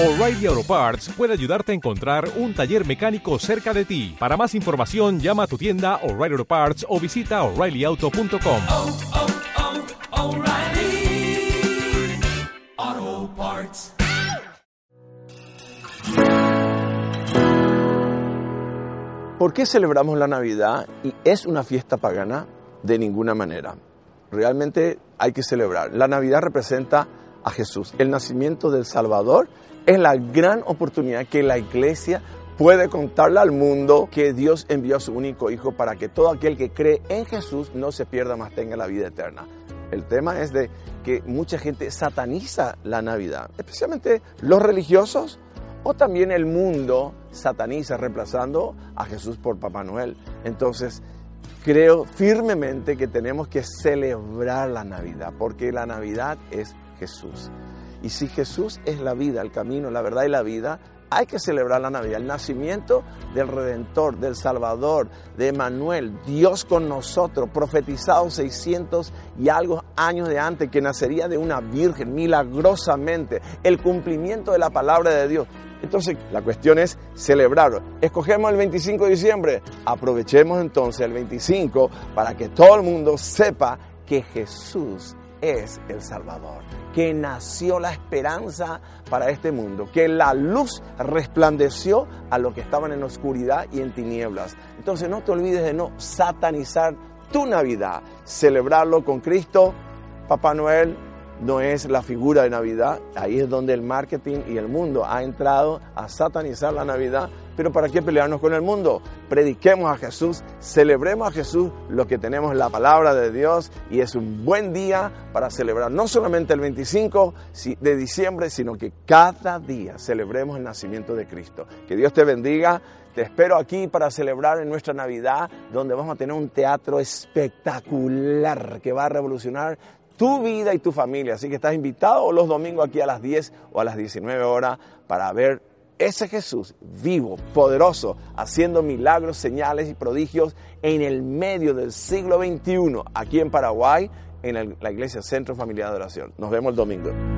O'Reilly Auto Parts puede ayudarte a encontrar un taller mecánico cerca de ti. Para más información, llama a tu tienda O'Reilly Auto Parts o visita oreillyauto.com. oh, oh, O'Reilly Auto Parts. ¿Por qué celebramos la Navidad y es una fiesta pagana? De ninguna manera. Realmente hay que celebrar. La Navidad representa a Jesús. El nacimiento del Salvador es la gran oportunidad que la iglesia puede contarle al mundo que Dios envió a su único Hijo para que todo aquel que cree en Jesús no se pierda, más tenga la vida eterna. El tema es de que mucha gente sataniza la Navidad, especialmente los religiosos o también el mundo sataniza reemplazando a Jesús por Papá Noel. Entonces, creo firmemente que tenemos que celebrar la Navidad, porque la Navidad es Jesús. Y si Jesús es la vida, el camino, la verdad y la vida, hay que celebrar la Navidad, el nacimiento del Redentor, del Salvador, de Emanuel, Dios con nosotros, profetizado 600 y algo años de antes, que nacería de una virgen milagrosamente, el cumplimiento de la palabra de Dios. Entonces, la cuestión es celebrarlo. Escogemos el 25 de diciembre, aprovechemos entonces el 25 para que todo el mundo sepa que Jesús es el Salvador, que nació la esperanza para este mundo, que la luz resplandeció a los que estaban en oscuridad y en tinieblas. Entonces no te olvides de no satanizar tu Navidad, celebrarlo con Cristo, Papá Noel, no es la figura de Navidad, ahí es donde el marketing y el mundo ha entrado a satanizar la Navidad. Pero ¿para qué pelearnos con el mundo? Prediquemos a Jesús, celebremos a Jesús lo que tenemos la palabra de Dios y es un buen día para celebrar no solamente el 25 de diciembre, sino que cada día celebremos el nacimiento de Cristo. Que Dios te bendiga. Te espero aquí para celebrar en nuestra Navidad, donde vamos a tener un teatro espectacular que va a revolucionar tu vida y tu familia. Así que estás invitado los domingos aquí a las 10 o a las 19 horas para ver ese Jesús vivo, poderoso, haciendo milagros, señales y prodigios en el medio del siglo XXI, aquí en Paraguay, en la Iglesia Centro Familiar de Oración. Nos vemos el domingo.